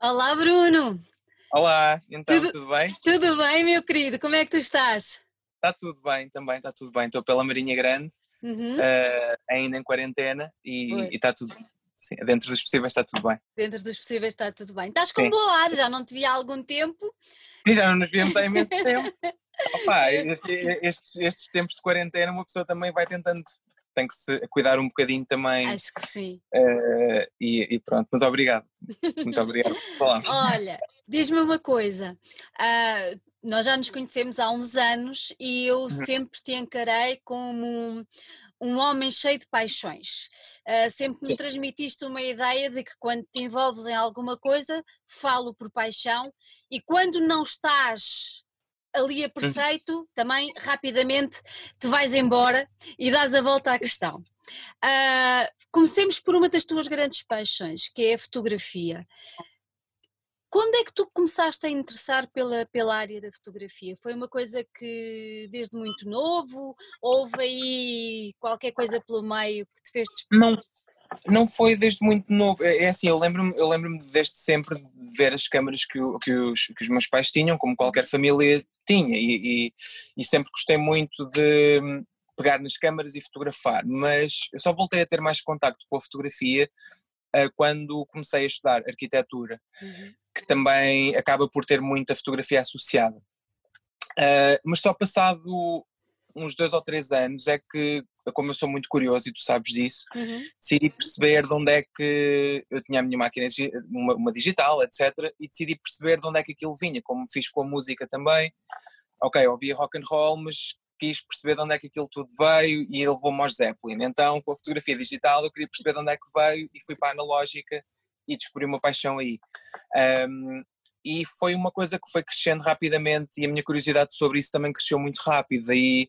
Olá, Bruno! Olá, então Tudo- tudo, bem? Tudo bem, meu querido? Como é que tu estás? Está tudo bem também, está tudo bem. Estou pela Marinha Grande, Uhum, eh, ainda em quarentena e e está tudo sim, dentro dos possíveis está tudo bem. Dentro dos possíveis está tudo bem. Estás com Sim. boa ar, já não te vi há algum tempo. Sim, já não nos vimos há imenso tempo. Opa, este- estes, estes tempos de quarentena uma pessoa também vai tentando, tem que se cuidar um bocadinho também Acho que sim. eh, e, e pronto, mas obrigado. Muito obrigado por falar. Olha, diz-me uma coisa. ah, nós já nos conhecemos há uns anos e eu Uhum. sempre te encarei como um, um homem cheio de paixões. Ah, sempre me Sim. transmitiste uma ideia de que quando te envolves em alguma coisa, falo por paixão e quando não estás ali a preceito, também rapidamente te vais embora e dás a volta à questão. Ah, comecemos por uma das tuas grandes paixões, que é a fotografia. Quando é que tu começaste a interessar pela, pela área da fotografia? Foi uma coisa que desde muito novo? Houve aí qualquer coisa pelo meio que te fez despertar? Não, não foi desde muito novo. É, é assim, eu lembro-me eu lembro desde sempre de ver as câmaras que, que os, que os meus pais tinham, como qualquer família tinha, e, e- e sempre gostei muito de hum, pegar nas câmaras e fotografar, mas eu só voltei a ter mais contacto com a fotografia ah, quando comecei a estudar arquitetura, Uhum. que também acaba por ter muita fotografia associada. Ah, mas só passado uns dois ou três anos é que, como eu sou muito curioso e tu sabes disso, Uhum. decidi perceber de onde é que eu tinha a minha máquina, uma, uma digital, etc. E decidi perceber de onde é que aquilo vinha, como fiz com a música também. Ok, ouvia rock and roll, mas quis perceber de onde é que aquilo tudo veio e ele levou-me ao Zeppelin. Então, com a fotografia digital, eu queria perceber de onde é que veio e fui para a analógica e descobri uma paixão aí. Ahm, e foi uma coisa que foi crescendo rapidamente e a minha curiosidade sobre isso também cresceu muito rápido. Daí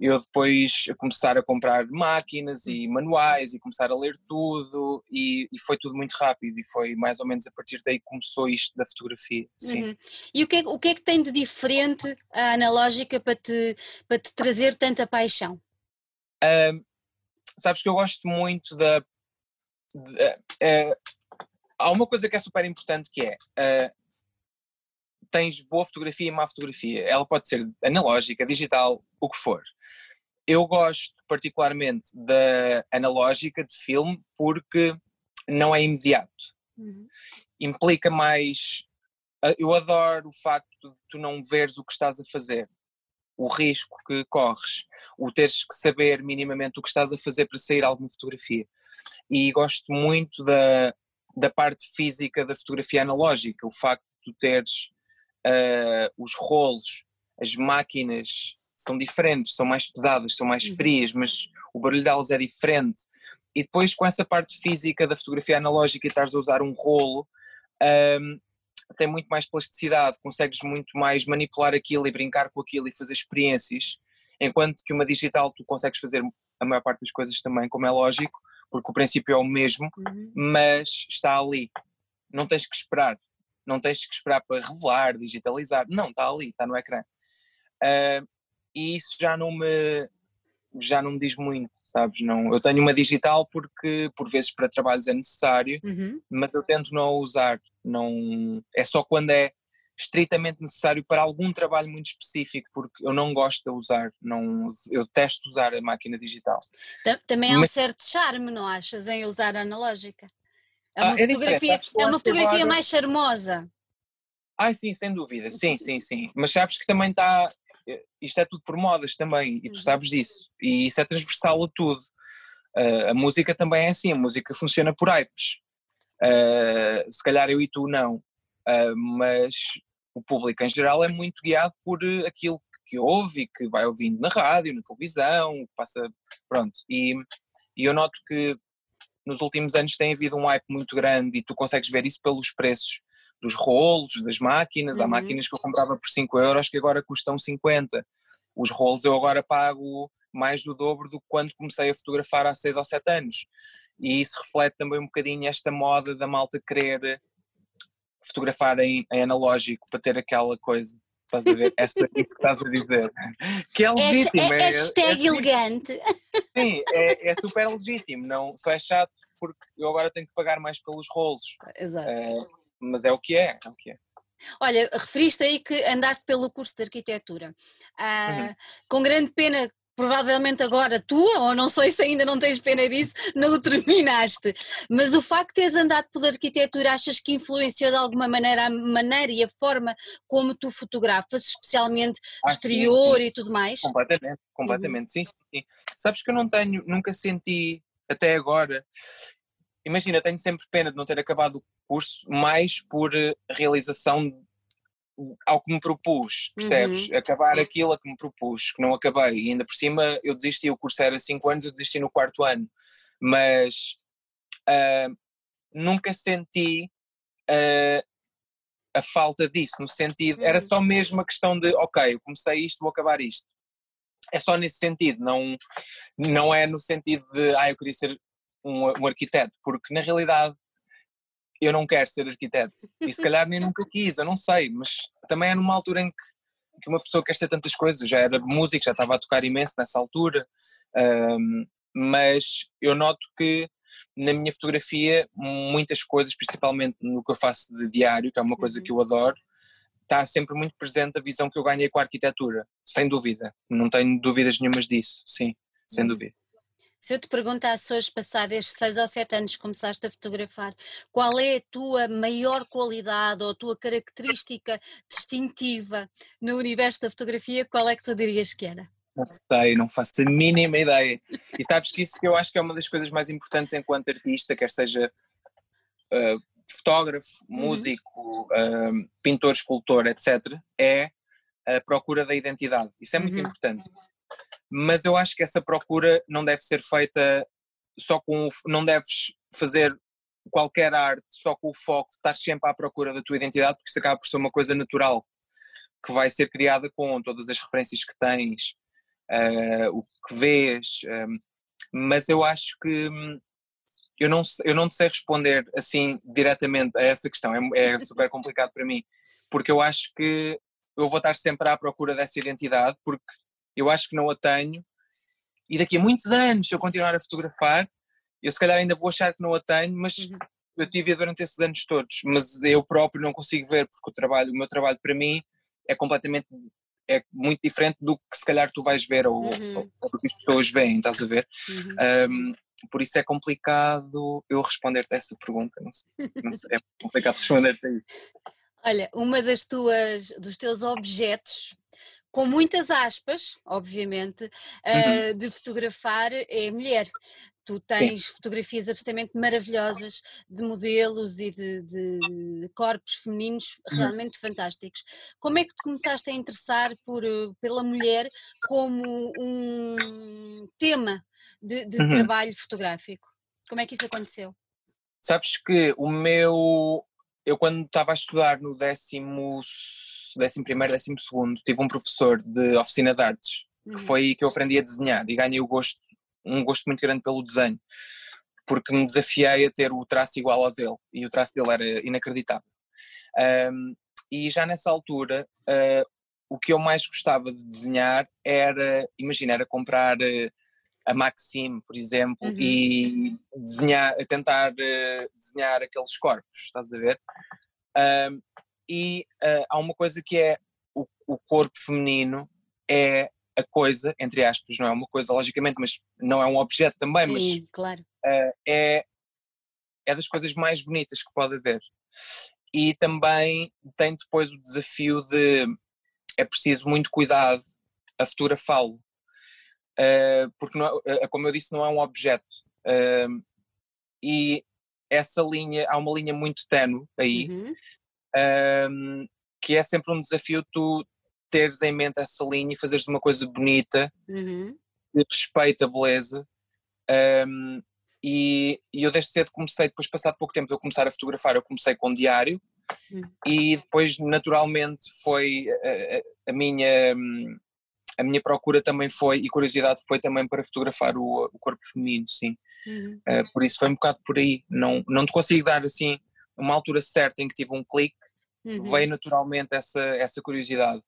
eu depois começar a comprar máquinas e manuais e começar a ler tudo e, e foi tudo muito rápido e foi mais ou menos a partir daí que começou isto da fotografia, sim. Uhum. E o que, é, o que é que tem de diferente a analógica para te, para te trazer tanta paixão? Sabes que eu gosto muito da... de- eh, há uma coisa que é super importante que é... ah, tens boa fotografia e má fotografia. Ela pode ser analógica, digital, o que for. Eu gosto particularmente da analógica de filme porque não é imediato. Uhum. implica mais. Eu adoro o facto de tu não veres o que estás a fazer, o risco que corres, o teres que saber minimamente o que estás a fazer para sair alguma fotografia. E gosto muito da, da parte física da fotografia analógica, o facto de tu teres ah, os rolos, as máquinas são diferentes, são mais pesadas, são mais Uhum. frias, mas o barulho delas é diferente. E depois com essa parte física da fotografia analógica e estares a usar um rolo, ahm, tem muito mais plasticidade, consegues muito mais manipular aquilo e brincar com aquilo e fazer experiências, enquanto que uma digital tu consegues fazer a maior parte das coisas também, como é lógico, porque o princípio é o mesmo, Uhum. mas está ali. Não tens que esperar. Não tens que esperar para revelar, digitalizar. Não, está ali, está no ecrã. Ah, e isso já não me já não me diz muito, sabes? Não, eu tenho uma digital porque por vezes para trabalhos é necessário, Uhum. mas eu tento não a usar. Não, é só quando é estritamente necessário para algum trabalho muito específico, porque eu não gosto de usar, não, eu testo usar a máquina digital. Ta- Também há um Mas- certo charme, não achas, em usar a analógica? É Ah, uma é diferente, fotografia, é uma fotografia mais charmosa. Ai, sim, sem dúvida, sim, sim, sim. Mas sabes que também está. Isto é tudo por modas também, e tu Uhum. sabes disso. E isso é transversal a tudo. Ah, a música também é assim, a música funciona por hypes. Ah, se calhar eu e tu não, Ah, mas o público em geral é muito guiado por eh, aquilo que ouve e que vai ouvindo na rádio, na televisão, passa. Pronto. E, e eu noto que nos últimos anos tem havido um hype muito grande e tu consegues ver isso pelos preços dos rolos, das máquinas. Há Uhum. máquinas que eu comprava por 5 euros que agora custam 50. Os rolos eu agora pago mais do dobro do que quando comecei a fotografar há 6 ou 7 anos. E isso reflete também um bocadinho esta moda da malta querer fotografar em, em analógico para ter aquela coisa. Estás a ver? Essa, isso que estás a dizer. Que é É, legítimo. é, é- hashtag é- elegante. Sim, é, é super legítimo. Não, só é chato porque eu agora tenho que pagar mais pelos rolos. Exato. Eh, mas é o que é, é o que é. Olha, referiste aí que andaste pelo curso de arquitetura. Ah, uhum. Com grande pena provavelmente agora tua, ou não sei se ainda não tens pena disso, não o terminaste. Mas o facto de teres andado pela arquitetura, achas que influenciou de alguma maneira a maneira e a forma como tu fotografas, especialmente ah, exterior sim, sim. e tudo mais? Completamente, completamente, uhum. sim, sim, sim. Sabes que eu não tenho, nunca senti até agora. Imagina, tenho sempre pena de não ter acabado o curso, mais por eh, realização ao que me propus, percebes? Uhum. Acabar aquilo a que me propus, que não acabei. E ainda por cima eu desisti, o curso era 5 anos, eu desisti no quarto ano. Mas uh, nunca senti uh, a falta disso, no sentido, era só mesmo uma questão de, ok, eu comecei isto, vou acabar isto. É só nesse sentido, não, não é no sentido de, ah, eu queria ser um, um arquiteto, porque na realidade eu não quero ser arquiteto. E se calhar nem nunca quis, eu não sei, mas também é numa altura em que, que uma pessoa quer ser tantas coisas. Já era músico, já estava a tocar imenso nessa altura, um, mas eu noto que na minha fotografia muitas coisas, principalmente no que eu faço de diário, que é uma coisa uhum. que eu adoro, está sempre muito presente a visão que eu ganhei com a arquitetura, sem dúvida. Não tenho dúvidas nenhumas disso, sim, sem uhum. dúvida. Se eu te perguntasse hoje, passado estes seis ou sete anos que começaste a fotografar, qual é a tua maior qualidade ou a tua característica distintiva no universo da fotografia, qual é que tu dirias que era? Não sei, não faço a mínima ideia. E sabes que isso que eu acho que é uma das coisas mais importantes enquanto artista, quer seja uh, fotógrafo, uhum. músico, uh, pintor, escultor, etc., é a procura da identidade. Isso é muito uhum. importante mas eu acho que essa procura não deve ser feita só com o, não deves fazer qualquer arte só com o foco estar sempre à procura da tua identidade, porque isso acaba por ser uma coisa natural que vai ser criada com todas as referências que tens, uh, o que vês, um, ehm, mas eu acho que hum, eu não, eu não sei responder assim diretamente a essa questão, é, é super complicado para mim, porque eu acho que eu vou estar sempre à procura dessa identidade, porque eu acho que não a tenho, e daqui a muitos anos, se eu continuar a fotografar, eu se calhar ainda vou achar que não a tenho, mas uhum. eu tive durante esses anos todos, mas eu próprio não consigo ver, porque o trabalho, o meu trabalho para mim é completamente, é muito diferente do que se calhar tu vais ver ou, uhum. ou do que as pessoas veem, estás a ver? Uhum. Um, por isso é complicado eu responder-te a essa pergunta, não sei, não sei é complicado responder-te a isso. Olha, uma das tuas, dos teus objetos com muitas aspas, obviamente, uhum. uh, de fotografar é mulher. Tu tens Sim. fotografias absolutamente maravilhosas de modelos e de, de corpos femininos uhum. realmente uhum. fantásticos. Como é que te começaste a interessar por, eh, pela mulher como um tema de, de uhum. trabalho fotográfico? Como é que isso aconteceu? Sabes que o meu. Eu, quando estava a estudar no décimo décimo primeiro, décimo segundo, tive um professor de oficina de artes, uhum. que foi aí que eu aprendi a desenhar e ganhei o gosto, um gosto muito grande pelo desenho, porque me desafiei a ter o traço igual ao dele, e o traço dele era inacreditável. Um, e já nessa altura, uh, o que eu mais gostava de desenhar era, imagina, era comprar uh, a Maxim, por exemplo, uhum. e desenhar, tentar uh, desenhar aqueles corpos, estás a ver? Um, e uh, há uma coisa que é o, o, corpo feminino é a coisa, entre aspas, não é uma coisa logicamente, mas não é um objeto também, Sim, mas claro. uh, é, é das coisas mais bonitas que pode haver. E também tem depois o desafio de é preciso muito cuidado a fotografá-lo, uh, porque não é, como eu disse, não é um objeto. e essa linha, há uma linha muito tenue aí, uhum um, que é sempre um desafio tu teres em mente essa linha e fazeres uma coisa bonita, uhum. que respeita a beleza. Um, e, e, eu desde cedo comecei, depois passado pouco tempo de eu começar a fotografar, eu comecei com um diário uhum. e depois naturalmente foi a, a, a, minha a minha procura também foi e curiosidade foi também para fotografar o, o corpo feminino, sim. Uhum. Uh, por isso foi um bocado por aí. Não, não te consigo dar assim uma altura certa em que tive um clique, uhum. veio naturalmente essa, essa curiosidade.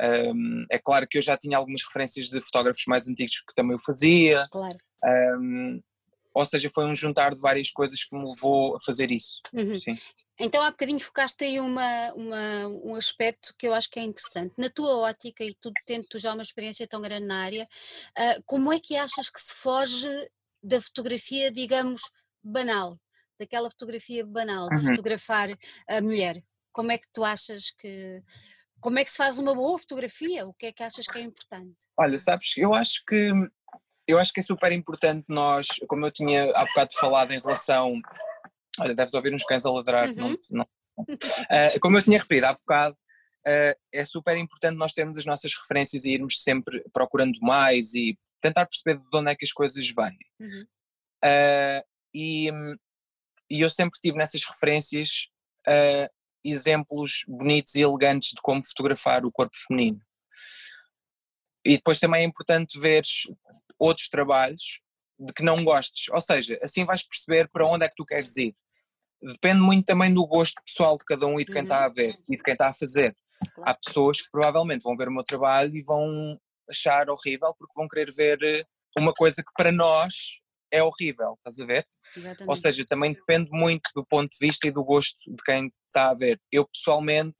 Um, é claro que eu já tinha algumas referências de fotógrafos mais antigos que também o fazia. Claro. Um, ou seja, foi um juntar de várias coisas que me levou a fazer isso. Uhum. Então há bocadinho focaste aí uma, uma, um aspecto que eu acho que é interessante. Na tua ótica, e tu tendo tu já uma experiência tão grande na área, uh, como é que achas que se foge da fotografia, digamos, banal? Daquela fotografia banal, de uhum. fotografar a mulher. Como é que tu achas que. Como é que se faz uma boa fotografia? O que é que achas que é importante? Olha, sabes, eu acho que eu acho que é super importante nós, como eu tinha há bocado falado em relação. Olha, deves ouvir uns cães a ladrar, uhum. não, não, uh, como eu tinha referido há bocado, uh, é super importante nós termos as nossas referências e irmos sempre procurando mais e tentar perceber de onde é que as coisas vêm. Uhum. Uh, e, e, eu sempre tive nessas referências exemplos bonitos e elegantes de como fotografar o corpo feminino. E depois também é importante ver outros trabalhos de que não gostes. Ou seja, assim vais perceber para onde é que tu queres ir. Depende muito também do gosto pessoal de cada um e de quem uhum. está a ver e de quem está a fazer. Há pessoas que provavelmente vão ver o meu trabalho e vão achar horrível porque vão querer ver eh, uma coisa que para nós é horrível, estás a ver? Exatamente. Ou seja, também depende muito do ponto de vista e do gosto de quem está a ver. Eu pessoalmente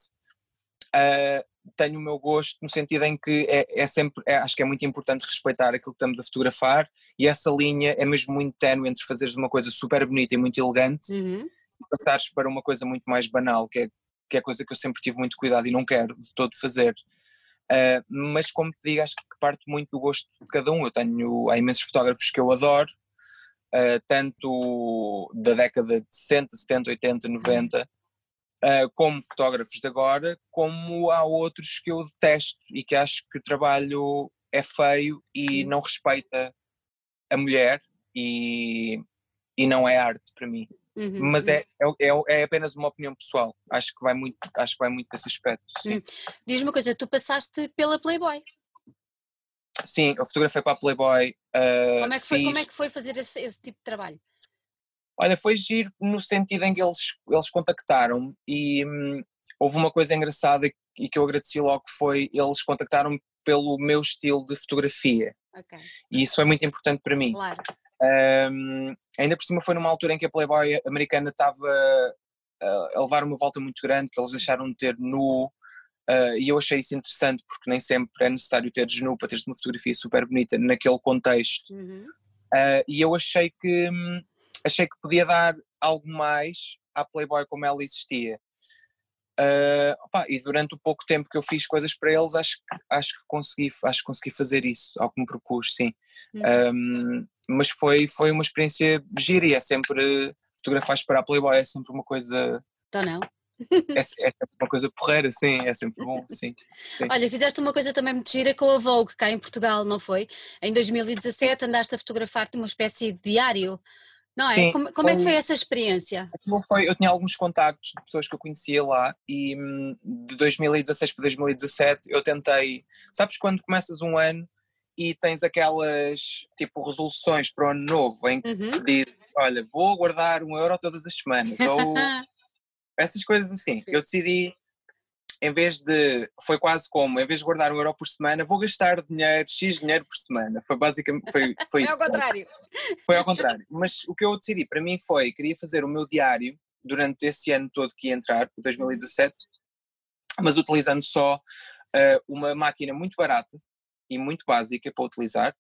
uh, tenho o meu gosto no sentido em que é, é sempre, é, acho que é muito importante respeitar aquilo que estamos a fotografar e essa linha é mesmo muito ténue entre fazeres uma coisa super bonita e muito elegante uhum. e passares para uma coisa muito mais banal, que é, que é coisa que eu sempre tive muito cuidado e não quero de todo fazer. Uh, mas como te digo, acho que parte muito do gosto de cada um. Eu tenho, há imensos fotógrafos que eu adoro, uh, tanto da década de 60, 70, 80, 90, uh, como fotógrafos de agora, como há outros que eu detesto e que acho que o trabalho é feio e não respeita a mulher e, e não é arte para mim. Uhum, Mas é, é, é, apenas uma opinião pessoal. Acho que vai muito, acho que vai muito desse aspecto. Sim. Hum. Diz uma coisa, tu passaste pela Playboy. Sim, eu fotografei para a Playboy. Uh, como, é que foi, fiz... como é que foi fazer esse, esse tipo de trabalho? Olha, foi giro no sentido em que eles, eles contactaram e hum, houve uma coisa engraçada e que eu agradeci logo que foi eles contactaram-me pelo meu estilo de fotografia. Okay. E isso foi muito importante para mim. Claro. Um, ainda por cima foi numa altura em que a Playboy americana estava a levar uma volta muito grande, que eles deixaram de ter nu, uh, e eu achei isso interessante porque nem sempre é necessário ter nu para teres uma fotografia super bonita naquele contexto. Uhum. Uh, e eu achei que hum, achei que podia dar algo mais à Playboy como ela existia. Uh, opa, e durante o pouco tempo que eu fiz coisas para eles, acho, acho, que, consegui, acho que consegui fazer isso, ao que me propus, sim. Uhum. Um, mas foi, foi uma experiência gira e é sempre. Fotografar para a Playboy é sempre uma coisa. Então não. É, é, sempre uma coisa porreira, sim, é sempre bom, sim, sim, Olha, fizeste uma coisa também muito gira com a Vogue cá em Portugal, não foi? Em 2017 andaste a fotografar-te uma espécie de diário não é? Sim, como, como foi, é que foi essa experiência? Foi, eu tinha alguns contactos de pessoas que eu conhecia lá e hum, de 2016 para 2017 eu tentei, sabes quando começas um ano e tens aquelas tipo resoluções para o ano novo em que uhum. diz, olha, vou guardar um euro todas as semanas ou essas coisas assim. Sim. Eu decidi em vez de, foi quase como, em vez de guardar um euro por semana, vou gastar dinheiro, X dinheiro por semana. Foi basicamente, foi, foi, isso. ao contrário. Foi ao contrário. Mas o que eu decidi para mim foi, queria fazer o meu diário durante esse ano todo que ia entrar, 2017, mas utilizando só uh, uma máquina muito barata e muito básica para utilizar,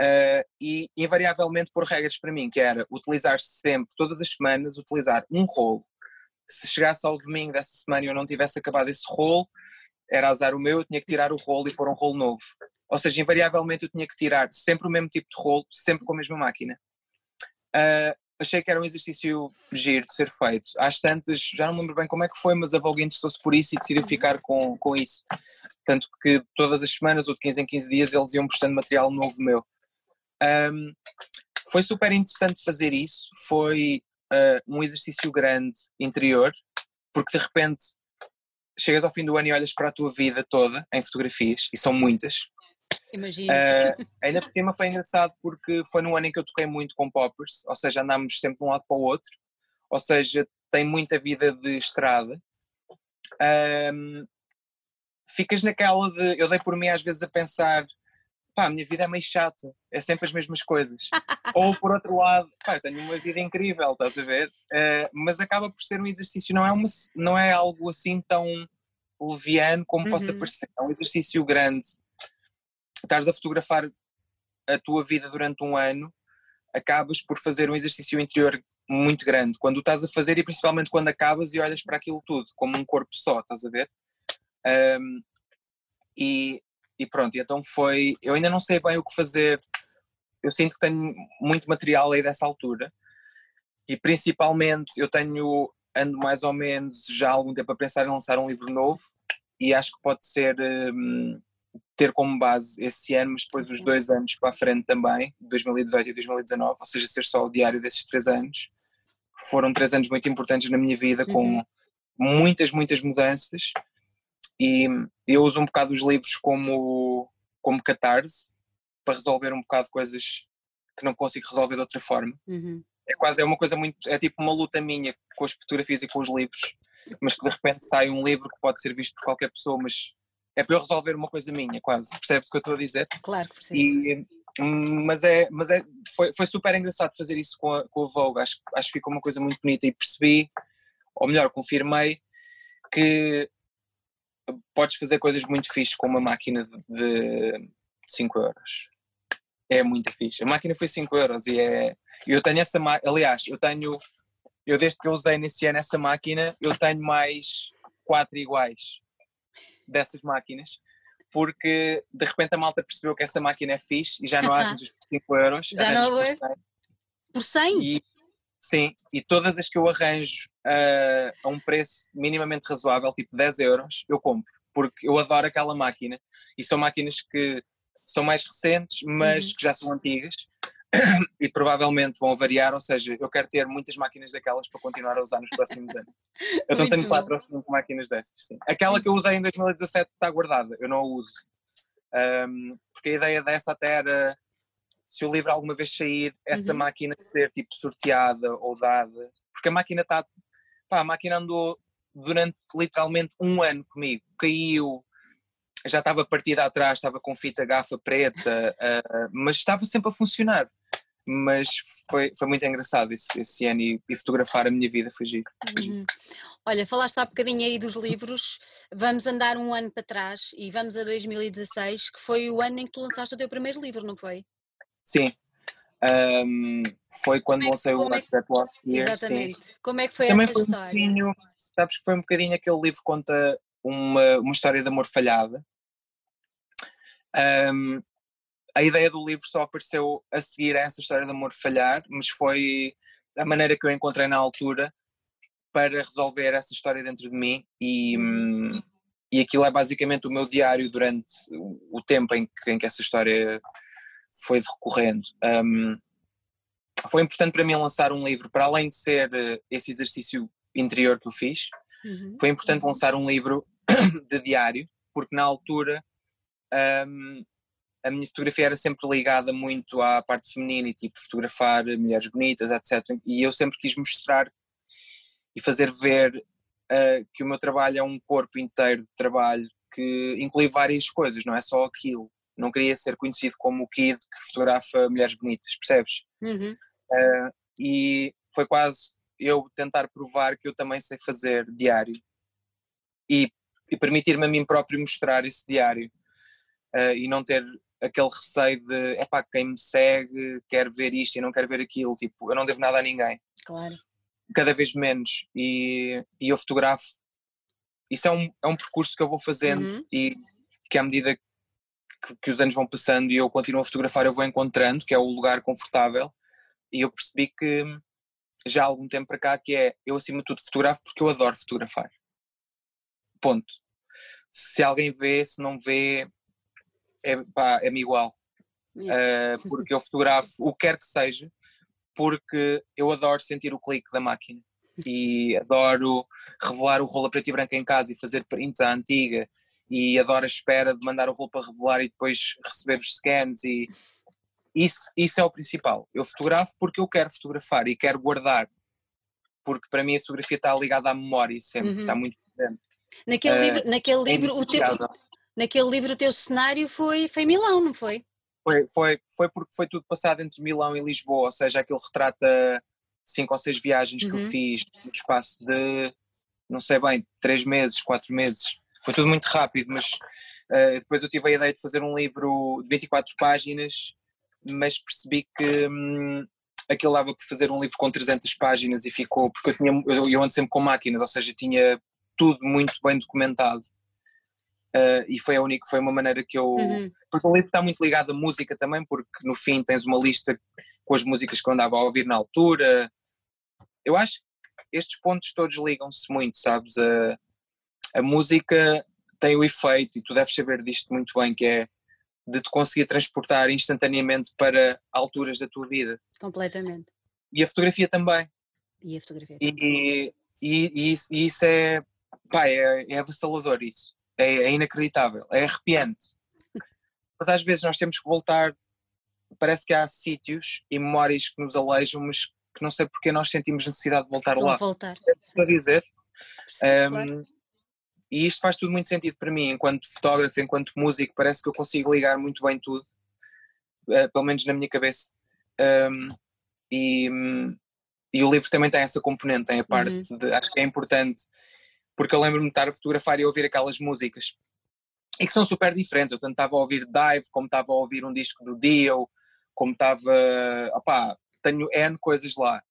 Uh, e invariavelmente por regras para mim, que era utilizar sempre, todas as semanas, utilizar um rolo se chegasse ao domingo dessa semana e eu não tivesse acabado esse rolo, era azar o meu, eu tinha que tirar o rolo e pôr um rolo novo. Ou seja, invariavelmente eu tinha que tirar sempre o mesmo tipo de rolo, sempre com a mesma máquina. Uh, achei que era um exercício giro de ser feito. Às tantas, já não me lembro bem como é que foi, mas a Vogue interessou-se por isso e decidiu ficar com, com isso. Tanto que todas as semanas, ou de 15 em 15 dias, eles iam postando material novo meu. Um, foi super interessante fazer isso, foi uh, um exercício grande interior, porque de repente chegas ao fim do ano e olhas para a tua vida toda em fotografias, e são muitas. Imagina. Uh, ainda por cima foi engraçado porque foi num ano em que eu toquei muito com poppers, ou seja, andámos sempre de um lado para o outro, ou seja, tem muita vida de estrada. Um, ficas naquela de. Eu dei por mim às vezes a pensar pá, a minha vida é meio chata, é sempre as mesmas coisas. Ou por outro lado, pá, eu tenho uma vida incrível, estás a ver? Uh, mas acaba por ser um exercício, não é, uma, não é algo assim tão leviano como uhum. possa parecer, é um exercício grande. Estás a fotografar a tua vida durante um ano, acabas por fazer um exercício interior muito grande. Quando estás a fazer, e principalmente quando acabas e olhas para aquilo tudo, como um corpo só, estás a ver? Um, e e pronto, então foi. Eu ainda não sei bem o que fazer. Eu sinto que tenho muito material aí dessa altura e principalmente eu tenho ando mais ou menos já há algum tempo a pensar em lançar um livro novo e acho que pode ser um, ter como base esse ano, mas depois os dois anos para a frente também, 2018 e 2019, ou seja, ser só o diário desses três anos. Foram três anos muito importantes na minha vida, com uhum. muitas, muitas mudanças e eu uso um bocado os livros como, como catarse para resolver um bocado coisas que não consigo resolver de outra forma. Uhum. É quase é uma coisa muito. É tipo uma luta minha com as fotografias e com os livros, mas que de repente sai um livro que pode ser visto por qualquer pessoa, mas é para eu resolver uma coisa minha, quase. Percebes o que eu estou a dizer? Claro, percebo. E, mas é, mas é, foi, foi super engraçado fazer isso com a, com a Vogue. Acho, acho que ficou uma coisa muito bonita e percebi, ou melhor, confirmei, que podes fazer coisas muito fixes com uma máquina de 5 euros. É muito fixe. A máquina foi 5 euros e é. Eu tenho essa máquina. Aliás, eu tenho. Eu desde que eu usei nesse ano essa máquina, eu tenho mais 4 iguais dessas máquinas. Porque de repente a malta percebeu que essa máquina é fixe e já não há por 5 euros. Já não é? Por 100? E, sim, e todas as que eu arranjo uh, a um preço minimamente razoável, tipo 10 euros, eu compro, porque eu adoro aquela máquina. E são máquinas que são mais recentes, mas uhum. que já são antigas e provavelmente vão variar, ou seja, eu quero ter muitas máquinas daquelas para continuar a usar nos próximos anos. Eu então tenho 4 ou 5 máquinas dessas, sim. Aquela que eu usei em 2017 está guardada, eu não a uso. Um, porque a ideia dessa até era se o livro alguma vez sair, essa uhum. máquina ser tipo sorteada ou dada, porque a máquina está Pá, a máquina andou durante literalmente um ano comigo. Caiu, já estava partida atrás, estava com fita gafa preta, uh, mas estava sempre a funcionar. Mas foi, foi muito engraçado esse, esse ano e, e, fotografar a minha vida foi giro. Foi giro. Uhum. Olha, falaste há bocadinho aí dos livros, vamos andar um ano para trás e vamos a 2016, que foi o ano em que tu lançaste o teu primeiro livro, não foi? Sim, um, foi quando é, lancei o Life é, That Was Here. Exatamente. Sim. Como é que foi Também essa foi história? Um sabes que foi um bocadinho aquele livro que conta uma, uma história de amor falhada. Um, a ideia do livro só apareceu a seguir a essa história de amor falhar, mas foi a maneira que eu encontrei na altura para resolver essa história dentro de mim e, hum, e aquilo é basicamente o meu diário durante o tempo em que, em que essa história foi recorrendo. Um, foi importante para mim lançar um livro, para além de ser uh, esse exercício interior que eu fiz, uhum. foi importante uhum. lançar um livro de diário, porque na altura um, a minha fotografia era sempre ligada muito à parte feminina e tipo fotografar mulheres bonitas, etc. E eu sempre quis mostrar e fazer ver uh, que o meu trabalho é um corpo inteiro de trabalho que inclui várias coisas, não é só aquilo não queria ser conhecido como o kid que fotografa mulheres bonitas, percebes? Uhum. Uh, e foi quase eu tentar provar que eu também sei fazer diário e, e permitir-me a mim próprio mostrar esse diário uh, e não ter aquele receio de é pá, quem me segue quer ver isto e não quer ver aquilo, tipo, eu não devo nada a ninguém. Claro. Cada vez menos e, e eu fotografo. Isso é um, é um percurso que eu vou fazendo uhum. e que à medida que, que, os anos vão passando e eu continuo a fotografar, eu vou encontrando, que é o lugar confortável, e eu percebi que já há algum tempo para cá que é, eu acima de tudo fotografo porque eu adoro fotografar. Ponto. Se alguém vê, se não vê, é, pá, é-me igual. Uh, porque eu fotografo o que quer que seja, porque eu adoro sentir o clique da máquina e adoro revelar o rolo preto e branco em casa e fazer prints à antiga e adoro a espera de mandar o rolo para revelar e depois receber os scans e isso, isso é o principal. Eu fotografo porque eu quero fotografar e quero guardar, porque para mim a fotografia está ligada à memória sempre, uhum. está muito presente. Naquele uh, livro, naquele, é livro o teu, naquele livro o teu cenário foi, foi Milão, não foi? Foi, foi, foi porque foi tudo passado entre Milão e Lisboa, ou seja, aquilo retrata cinco ou seis viagens uhum. que eu uhum. fiz no espaço de, não sei bem, três meses, quatro meses. Foi tudo muito rápido, mas uh, depois eu tive a ideia de fazer um livro de 24 páginas, mas percebi que hum, aquilo dava para fazer um livro com 300 páginas e ficou, porque eu, tinha, eu, eu ando sempre com máquinas, ou seja, tinha tudo muito bem documentado. Uh, e foi a única, foi uma maneira que eu. Uhum. Porque o livro está muito ligado à música também, porque no fim tens uma lista com as músicas que eu andava a ouvir na altura. Eu acho que estes pontos todos ligam-se muito, sabes? A, a música tem o efeito, e tu deves saber disto muito bem, que é de te conseguir transportar instantaneamente para alturas da tua vida. Completamente. E a fotografia também. E a fotografia também. E, e, e, isso, e isso, é, pá, é, é avassalador isso. É, é inacreditável, é arrepiante. Mas às vezes nós temos que voltar, parece que há sítios e memórias que nos alejam, mas que não sei porque nós sentimos necessidade de voltar lá. voltar. É dizer. um, claro. E isto faz tudo muito sentido para mim, enquanto fotógrafo, enquanto músico, parece que eu consigo ligar muito bem tudo, uh, pelo menos na minha cabeça. Um, e, e, o livro também tem essa componente, tem a parte uhum. de, acho que é importante, porque eu lembro-me de estar a fotografar e ouvir aquelas músicas, e que são super diferentes, eu tanto estava a ouvir Dive, como estava a ouvir um disco do Dio, como estava, opá, tenho N coisas lá,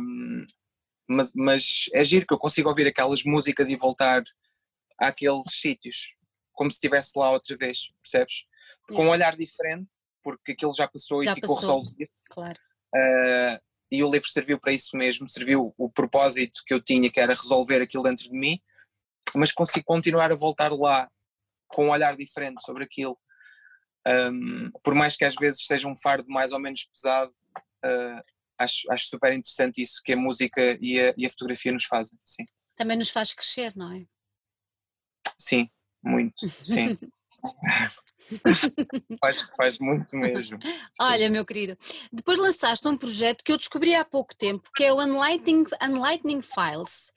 um, mas, mas é giro que eu consigo ouvir aquelas músicas e voltar àqueles sítios, como se estivesse lá outra vez, percebes? Com um olhar diferente, porque aquilo já passou já e ficou passou. resolvido. Claro. Uh, e o livro serviu para isso mesmo, serviu o propósito que eu tinha, que era resolver aquilo dentro de mim, mas consigo continuar a voltar lá com um olhar diferente sobre aquilo. Um, por mais que às vezes seja um fardo mais ou menos pesado, uh, acho, acho super interessante isso que a música e a, e a fotografia nos fazem. Sim. Também nos faz crescer, não é? Sim, muito, sim. faz, faz muito mesmo. Olha, meu querido, depois lançaste um projeto que eu descobri há pouco tempo, que é o Unlightening, Unlightening Files,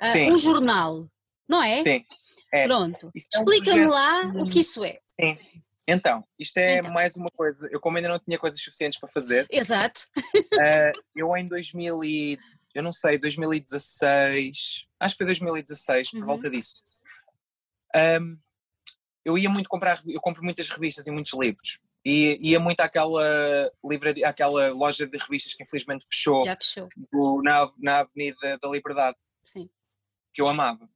uh, um jornal, não é? Sim. É. Pronto, é explica-me um lá o que isso é. Sim. Então, isto é então. mais uma coisa, eu como ainda não tinha coisas suficientes para fazer. Exato. Uh, eu em 2000 e, eu não sei, 2016, acho que foi 2016, por uhum. volta disso, um, eu ia muito comprar, eu compro muitas revistas e muitos livros. E ia muito àquela livraria, àquela loja de revistas que infelizmente fechou, Já fechou. Do, na, na Avenida da Liberdade. Sim. Que eu amava.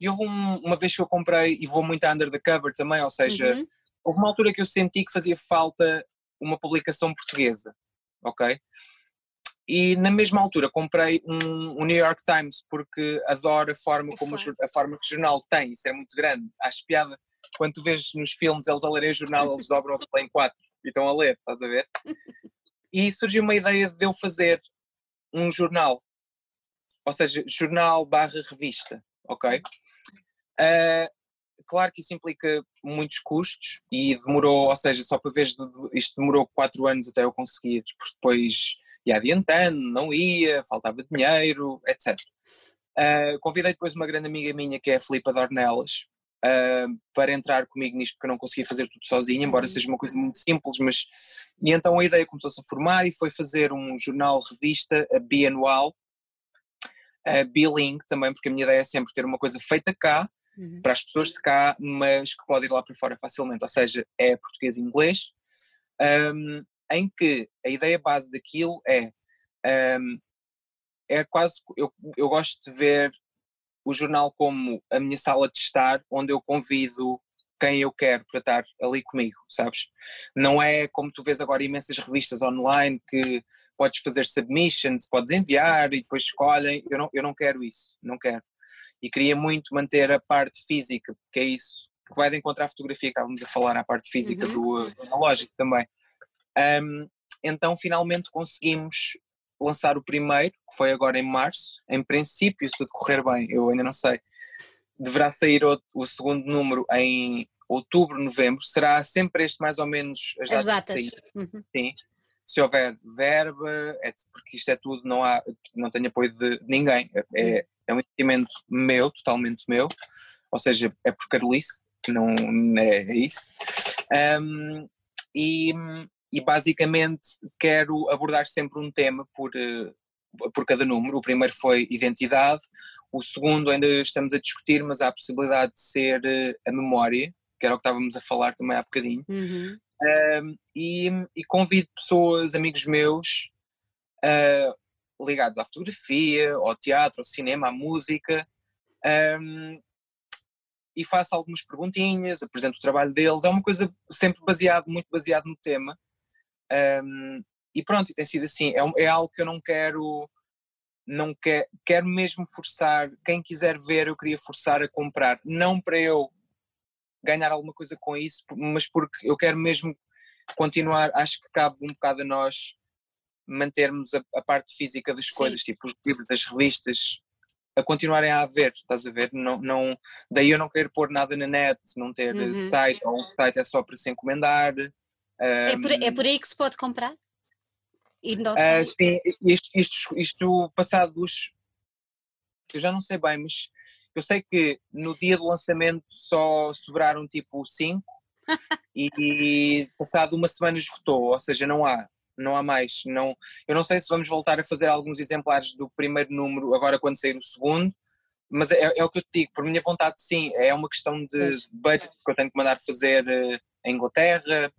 E houve um, uma vez que eu comprei, e vou muito a undercover também, ou seja, uhum. houve uma altura que eu senti que fazia falta uma publicação portuguesa, ok? E na mesma altura comprei um, um, New York Times porque adoro a forma como a forma que o jornal tem, isso é muito grande. Acho piada quando tu vês nos filmes eles a lerem o jornal, eles dobram o em quatro e estão a ler, estás a ver? E surgiu uma ideia de eu fazer um jornal, ou seja, jornal barra revista, ok? Uh, claro que isso implica muitos custos e demorou, ou seja, só para ver isto demorou quatro anos até eu conseguir, porque depois ia adiantando, não ia, faltava dinheiro, etc. Uh, convidei depois uma grande amiga minha que é a Filipa Dornelas uh, para entrar comigo nisto porque eu não conseguia fazer tudo sozinha, embora uhum. seja uma coisa muito simples, mas e então a ideia começou-se a formar e foi fazer um jornal revista bianual, uh, biling também, porque a minha ideia é sempre ter uma coisa feita cá, uhum. para as pessoas de cá, mas que pode ir lá para fora facilmente, ou seja, é português e inglês, um, em que a ideia base daquilo é, um, é quase, eu, eu gosto de ver o jornal como a minha sala de estar, onde eu convido quem eu quero para estar ali comigo, sabes? Não é como tu vês agora imensas revistas online que podes fazer submissions, podes enviar e depois escolhem. Eu não, eu não quero isso, não quero. E queria muito manter a parte física, que é isso que vai de encontrar a fotografia que estávamos a falar, a parte física uhum. do analógico também. Um, então finalmente conseguimos lançar o primeiro, que foi agora em março. Em princípio, se tudo correr bem, eu ainda não sei, deverá sair o, o segundo número em outubro, novembro. Será sempre este mais ou menos as datas. As datas. Uhum. Sim. Se houver verba, é, porque isto é tudo, não, há, não tenho apoio de ninguém. É, é, é um investimento meu, totalmente meu. Ou seja, é por Carolice, não é isso. Um, e, e basicamente quero abordar sempre um tema por, eh, por cada número. O primeiro foi identidade, o segundo ainda estamos a discutir, mas há a possibilidade de ser eh, a memória, que era o que estávamos a falar também há bocadinho. Uhum. Um, e, e, convido pessoas, amigos meus, uh, ligados à fotografia, ao teatro, ao cinema, à música, um, e faço algumas perguntinhas, apresento o trabalho deles. É uma coisa sempre baseado, muito baseado no tema. Um, e pronto, tem sido assim. É, é algo que eu não quero não quer, quero mesmo forçar, quem quiser ver, eu queria forçar a comprar, não para eu ganhar alguma coisa com isso, mas porque eu quero mesmo continuar, acho que cabe um bocado a nós mantermos a, a parte física das coisas, Sim. tipo os livros, das revistas, a continuarem a haver, estás a ver? Não, não, daí eu não querer pôr nada na net, não ter uhum. site, ou o site é só para se encomendar. É, por, é por aí que se pode comprar? Uh, sim, isto, isto, isto passados. Eu já não sei bem, mas eu sei que no dia do lançamento só sobraram tipo 5 e passado uma semana esgotou, ou seja, não há, não há mais. Não, eu não sei se vamos voltar a fazer alguns exemplares do primeiro número agora quando sair o segundo, mas é, é o que eu te digo, por minha vontade sim, é uma questão de budget que eu tenho que mandar fazer uh, em Inglaterra,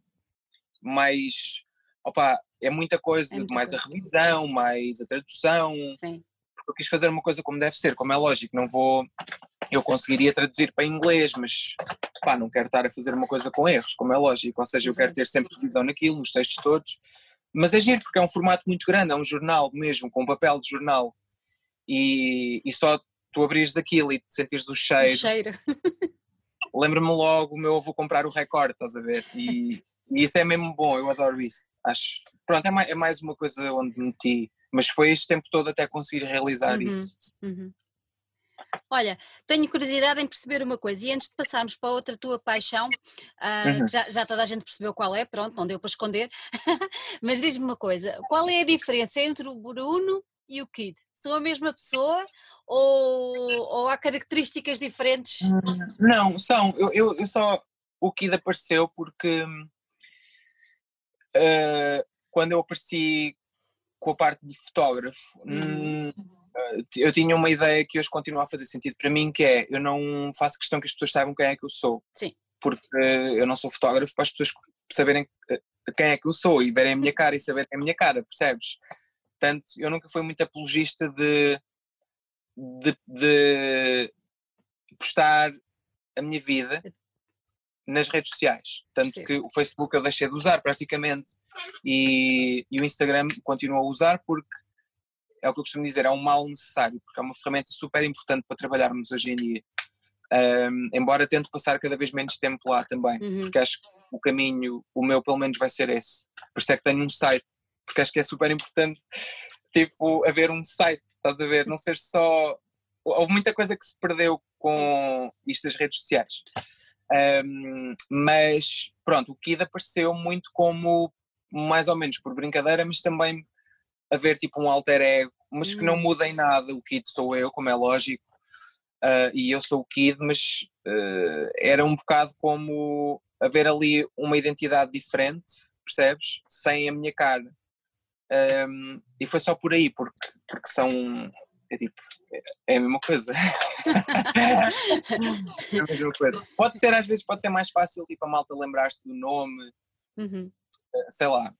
mais opa, é muita coisa, é muita mais coisa. a revisão, mais a tradução. Sim. Eu quis fazer uma coisa como deve ser, como é lógico, não vou. Eu conseguiria traduzir para inglês, mas pá, não quero estar a fazer uma coisa com erros, como é lógico. Ou seja, eu quero ter sempre revisão naquilo, nos textos todos. Mas é giro, porque é um formato muito grande, é um jornal mesmo, com papel de jornal. E, e só tu abrires aquilo e te sentires o cheiro. O cheiro. Lembra-me logo o meu avô comprar o recorde, estás a ver? E, e isso é mesmo bom, eu adoro isso. Acho. Pronto, é mais, é mais uma coisa onde meti. Mas foi este tempo todo até conseguir realizar uhum, isso. Uhum. Olha, tenho curiosidade em perceber uma coisa, e antes de passarmos para outra tua paixão, uh, uhum. já, já, toda a gente percebeu qual é, pronto, não deu para esconder, mas diz-me uma coisa: qual é a diferença entre o Bruno e o Kid? São a mesma pessoa ou, ou há características diferentes? Hum, não, são. Eu, eu, eu só. O Kid apareceu porque uh, quando eu apareci com a parte de fotógrafo, uhum. hum, eu tinha uma ideia que hoje continua a fazer sentido para mim, que é, eu não faço questão que as pessoas saibam quem é que eu sou. Sim. Porque eu não sou fotógrafo para as pessoas saberem eh, quem é que eu sou e verem a minha cara e saberem a minha cara, percebes? Portanto, eu nunca fui muito apologista de, de, de postar a minha vida nas redes sociais. Tanto Sim. que o Facebook eu deixei de usar praticamente e, e o Instagram continuo a usar porque é o que eu costumo dizer, é um mal necessário, porque é uma ferramenta super importante para trabalharmos hoje em dia. Um, embora tento passar cada vez menos tempo lá também, uhum. porque acho que o caminho, o meu pelo menos vai ser esse. Por isso é que tenho um site, porque acho que é super importante, tipo, haver um site, estás a ver? Não ser só. Houve muita coisa que se perdeu com Sim. isto das redes sociais. Um, mas pronto, o Kid apareceu muito como mais ou menos por brincadeira, mas também haver tipo um alter ego, mas que não hum. muda em nada. O Kid sou eu, como é lógico, uh, e eu sou o Kid, mas uh, era um bocado como haver ali uma identidade diferente, percebes? Sem a minha cara. Um, e foi só por aí, porque, porque são. É tipo, é a mesma coisa. é a mesma coisa. Pode ser, às vezes, pode ser mais fácil, tipo, a malta lembrar-se do nome, uhum. Eh, sei lá.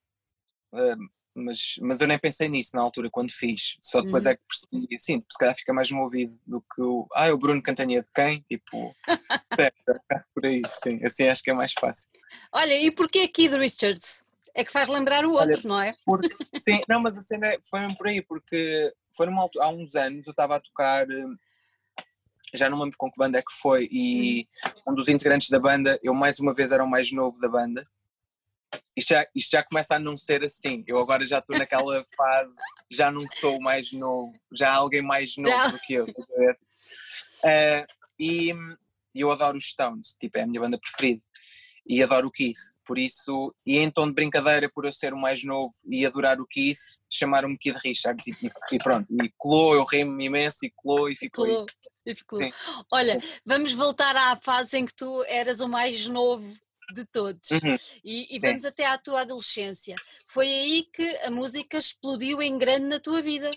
Eh, mas, mas eu nem pensei nisso na altura quando fiz. Só depois uhum. é que percebi, assim, se calhar fica mais movido do que o. Ah, o Bruno Cantanha de quem? Tipo, é, por aí, sim. Assim acho que é mais fácil. Olha, e porquê Kid Richards? É que faz lembrar o outro, Olha, não é? Porque, sim, não, mas a cena foi mesmo por aí, porque foi numa há uns anos eu estava a tocar, eh, já não me lembro com que banda é que foi, e hum. um dos integrantes da banda, eu mais uma vez era o mais novo da banda. Isto já, isto já começa a não ser assim. Eu agora já estou naquela fase, já não sou o mais novo, já há alguém mais novo já. do que eu. Uh, e eu adoro os Stones, tipo, é a minha banda preferida. E adoro o Keith por isso, e em tom de brincadeira, por eu ser o mais novo e adorar o Keith, chamaram-me Kid Richards e, e, pronto, e colou, eu ri-me imenso e colou e ficou colou, isso. E ficou. Olha, vamos voltar à fase em que tu eras o mais novo de todos. Uhum. E, e vamos até à tua adolescência. Foi aí que a música explodiu em grande na tua vida.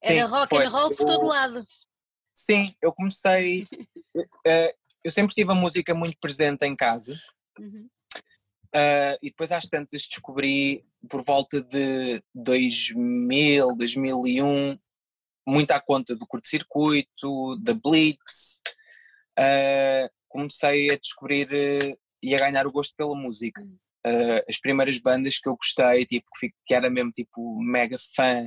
Era Sim, rock foi. and roll por todo lado. Sim, eu comecei. uh, eu sempre tive a música muito presente em casa. Uhum. Uh, e depois às tantas descobri por volta de 2000, 2001, muito à conta do curto-circuito, da Blitz, uh, comecei a descobrir uh, e a ganhar o gosto pela música. Uh, as primeiras bandas que eu gostei, tipo, que era mesmo tipo mega fã,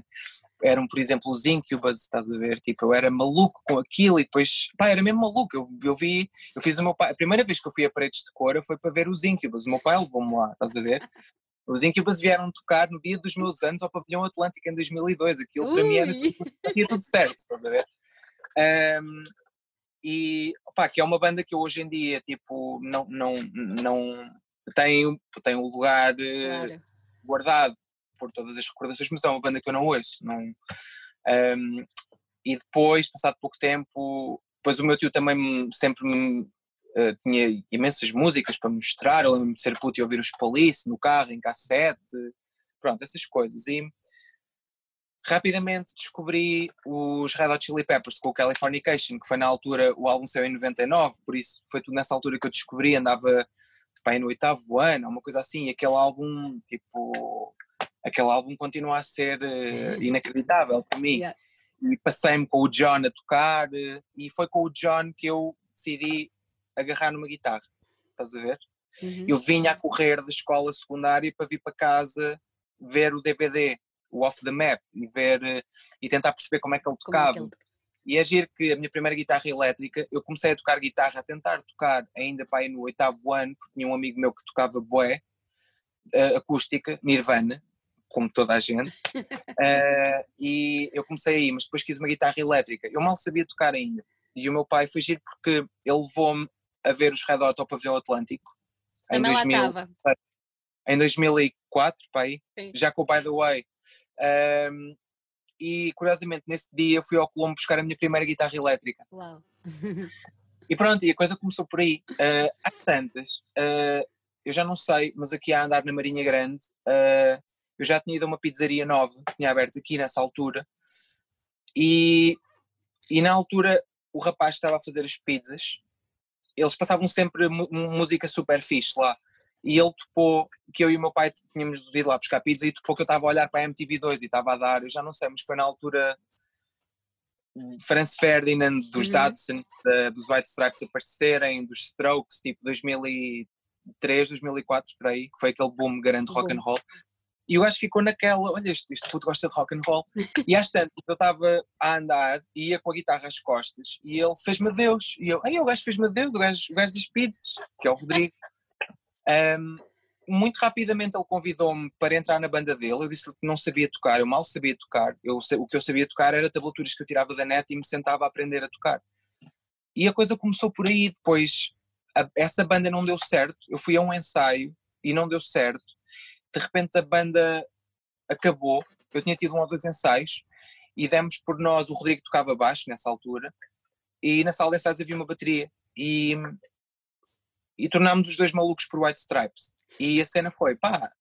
eram por exemplo os Incubus, estás a ver? Tipo, eu era maluco com aquilo e depois, pá, era mesmo maluco. Eu, eu vi, eu fiz o meu pai, a primeira vez que eu fui a Paredes de Cora foi para ver os Incubus. O meu pai levou-me lá, estás a ver? Os Incubus vieram tocar no dia dos meus anos ao Pavilhão Atlântico em 2002. Aquilo Ui. para mim era tudo, tudo certo, estás a ver? Um, e pá, que é uma banda que hoje em dia tipo não não não tem tem um lugar eh, claro. guardado por todas as recordações mas é uma banda que eu não ouço não um, e depois passado pouco tempo depois o meu tio também sempre me, uh, tinha imensas músicas para mostrar eu lembro-me de ser puto e ouvir os Police no carro em cassete pronto essas coisas e rapidamente descobri os Red Hot Chili Peppers com o Californication, que foi na altura, o álbum saiu em 99, por isso foi tudo nessa altura que eu descobri, andava tipo, no oitavo ano, uma coisa assim, e aquele álbum, tipo, aquele álbum continua a ser uh, inacreditável para mim. Yeah. E passei-me com o John a tocar, uh, e foi com o John que eu decidi agarrar numa guitarra, estás a ver? Uhum. Eu vinha a correr da escola secundária para vir para casa ver o DVD o off the map e ver eh, e tentar perceber como é que ele tocava. É que ele... E agir é que a minha primeira guitarra elétrica, eu comecei a tocar guitarra, a tentar tocar ainda para aí no oitavo ano, porque tinha um amigo meu que tocava boé, uh, acústica, Nirvana, como toda a gente, uh, e eu comecei aí, mas depois quis uma guitarra elétrica. Eu mal sabia tocar ainda. E o meu pai foi giro porque ele levou-me a ver os Red Hot ao Pavilhão Atlântico. em, 2000, em 2004, pai, já com o By The Way, um, e curiosamente nesse dia fui ao Colombo buscar a minha primeira guitarra elétrica. Uau. e pronto, e a coisa começou por aí. Uh, há tantas, uh, eu já não sei, mas aqui a andar na Marinha Grande, uh, eu já tinha ido a uma pizzaria nova, que tinha aberto aqui nessa altura, e, e na altura o rapaz estava a fazer as pizzas, eles passavam sempre música super fixe lá e ele topou que eu e o meu pai tínhamos ido lá buscar pizza e topou que eu estava a olhar para a MTV2 e estava a dar, eu já não sei, mas foi na altura Franz Ferdinand, dos uhum. Datsun, dos White Stripes aparecerem, dos Strokes, tipo 2003, 2004, por aí, que foi aquele boom grande rock and roll. E o gajo ficou naquela, olha, este, este puto gosta de rock and roll. e às tantas eu estava a andar, ia com a guitarra às costas, e ele fez-me Deus. E eu, ei, o gajo fez-me Deus, o gajo, o gajo pizzas, que é o Rodrigo. Um, muito rapidamente ele convidou-me para entrar na banda dele. Eu disse-lhe que não sabia tocar, eu mal sabia tocar. Eu, o que eu sabia tocar era tablaturas que eu tirava da net e me sentava a aprender a tocar. E a coisa começou por aí. Depois, a, essa banda não deu certo. Eu fui a um ensaio e não deu certo. De repente, a banda acabou. Eu tinha tido um ou dois ensaios e demos por nós. O Rodrigo tocava baixo nessa altura e na sala de ensaios havia uma bateria. E e tornámos os dois malucos por White Stripes. E a cena foi, pá,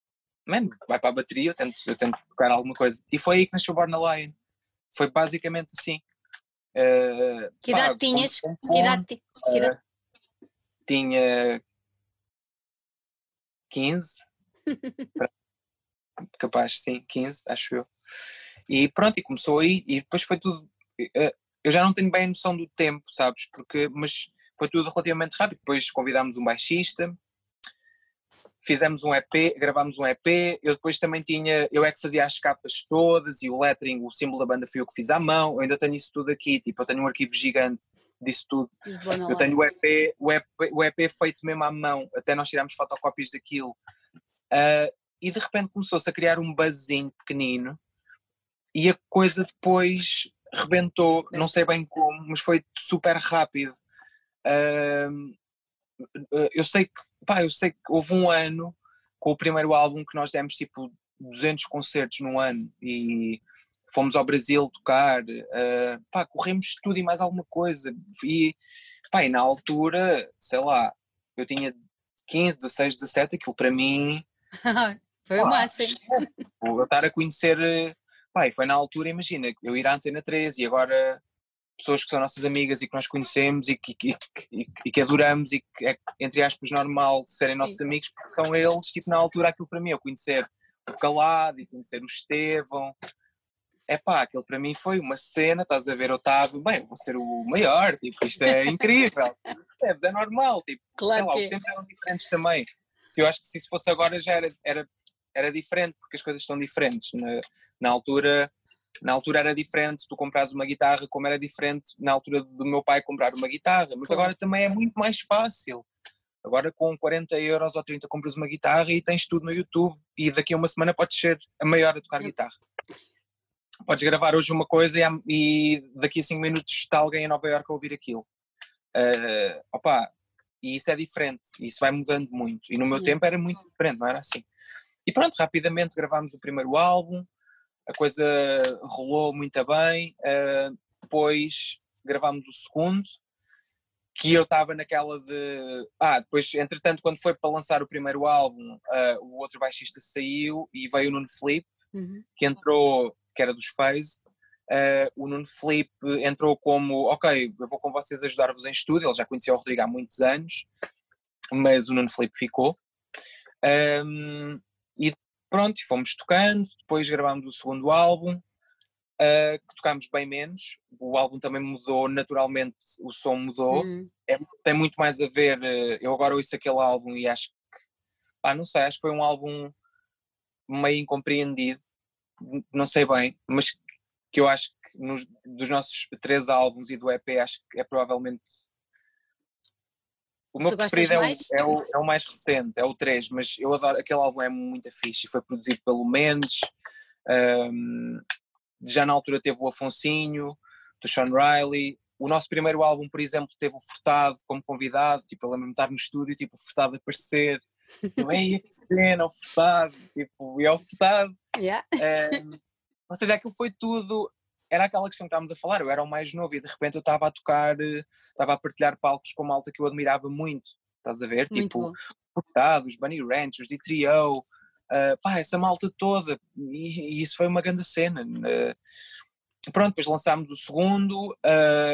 mano, vai para a bateria, eu tento, eu tento tocar alguma coisa. E foi aí que nasceu Born Lion. Foi basicamente assim. Uh, que idade tinhas? Idade, que idade? Uh, tinha 15. Capaz, sim, 15, acho eu. E pronto, e começou aí, e depois foi tudo. Uh, eu já não tenho bem a noção do tempo, sabes? Porque, mas foi tudo relativamente rápido. Depois convidámos um baixista, fizemos um EP, gravámos um EP. Eu depois também tinha, eu é que fazia as capas todas e o lettering, o símbolo da banda fui eu que fiz à mão. Eu ainda tenho isso tudo aqui, tipo, eu tenho um arquivo gigante disso tudo. Eu tenho o EP, o EP, o EP feito mesmo à mão, até nós tiramos fotocópias daquilo. Uh, e de repente começou-se a criar um buzzinho pequenino e a coisa depois rebentou, não sei bem como, mas foi super rápido. Uh, eu sei que, pá, eu sei que houve um ano com o primeiro álbum que nós demos tipo 200 concertos num ano e fomos ao Brasil tocar, uh, pá, corremos tudo e mais alguma coisa. E, pá, e na altura, sei lá, eu tinha 15, 16, 17, aquilo para mim. foi o máximo. Eu estar a conhecer. eh, Pai, foi na altura, imagina, eu ir à Antena 13 e agora pessoas que são nossas amigas e que nós conhecemos e que, que- que- e que adoramos e que é, entre aspas, normal serem nossos amigos, porque são eles, tipo, na altura, aquilo para mim, eu conhecer o Calado e conhecer o Estevão. É pá, aquilo para mim foi uma cena, estás a ver, eu estava, bem, eu vou ser o maior, tipo, isto é incrível. Percebes? É normal, tipo, Claro sei lá, que os é. tempos eram diferentes também. Se eu acho que se isso fosse agora já era, era, era diferente, porque as coisas estão diferentes. Na, na altura na altura era diferente tu comprares uma guitarra, como era diferente na altura do meu pai comprar uma guitarra, mas agora também é muito mais fácil. Agora com 40 euros ou 30 compras uma guitarra e tens tudo no YouTube e daqui a uma semana podes ser a maior a tocar guitarra. Podes gravar hoje uma coisa e, e daqui a 5 minutos está alguém em Nova Iorque a ouvir aquilo. Ah, opa, e isso é diferente, isso vai mudando muito. E no meu Yeah. tempo era muito diferente, não era assim. E pronto, rapidamente gravámos o primeiro álbum, a coisa rolou muito bem. ah, depois gravámos o segundo, que eu estava naquela de. Ah, depois, entretanto, quando foi para lançar o primeiro álbum, ah, o outro baixista saiu e veio o Nuno Felipe, Uhum. que entrou, que era dos Phase. Ah, o Nuno Felipe entrou como: Ok, eu vou com vocês ajudar-vos em estúdio. Ele já conhecia o Rodrigo há muitos anos, mas o Nuno Felipe ficou. Ahm, e pronto, fomos tocando. Depois gravámos o segundo álbum, ah, que tocámos bem menos. O álbum também mudou, naturalmente, o som mudou. Uhum. Tem muito mais a ver. eh, Eu agora ouço aquele álbum e acho que. Ah, não sei, acho que foi um álbum meio incompreendido. Não sei bem, mas que eu acho que nos, dos nossos três álbuns e do EP, acho que é provavelmente. O meu Tu preferido é o, mais? é, o, é o mais recente, é o 3, mas eu adoro. Aquele álbum é muito fixe foi produzido pelo Mendes. ahm, já na altura teve o Afonsinho, do Sean Riley. O nosso primeiro álbum, por exemplo, teve o Furtado como convidado. Tipo, eu lembro-me de estar no estúdio, tipo, o Furtado aparecer. Eu, ei, que cena, o Furtado. Tipo, e é o Furtado. Yeah. Ou seja, aquilo foi tudo. Era aquela questão que estávamos a falar. Eu era o mais novo e de repente eu estava a tocar, eh, estava a partilhar palcos com malta que eu admirava muito. Estás a ver? Muito tipo, bom. Furtado, os Bunny Ranch, os D3O, uh, pá, essa malta toda, e, e isso foi uma grande cena. Uh, pronto, depois lançámos o segundo,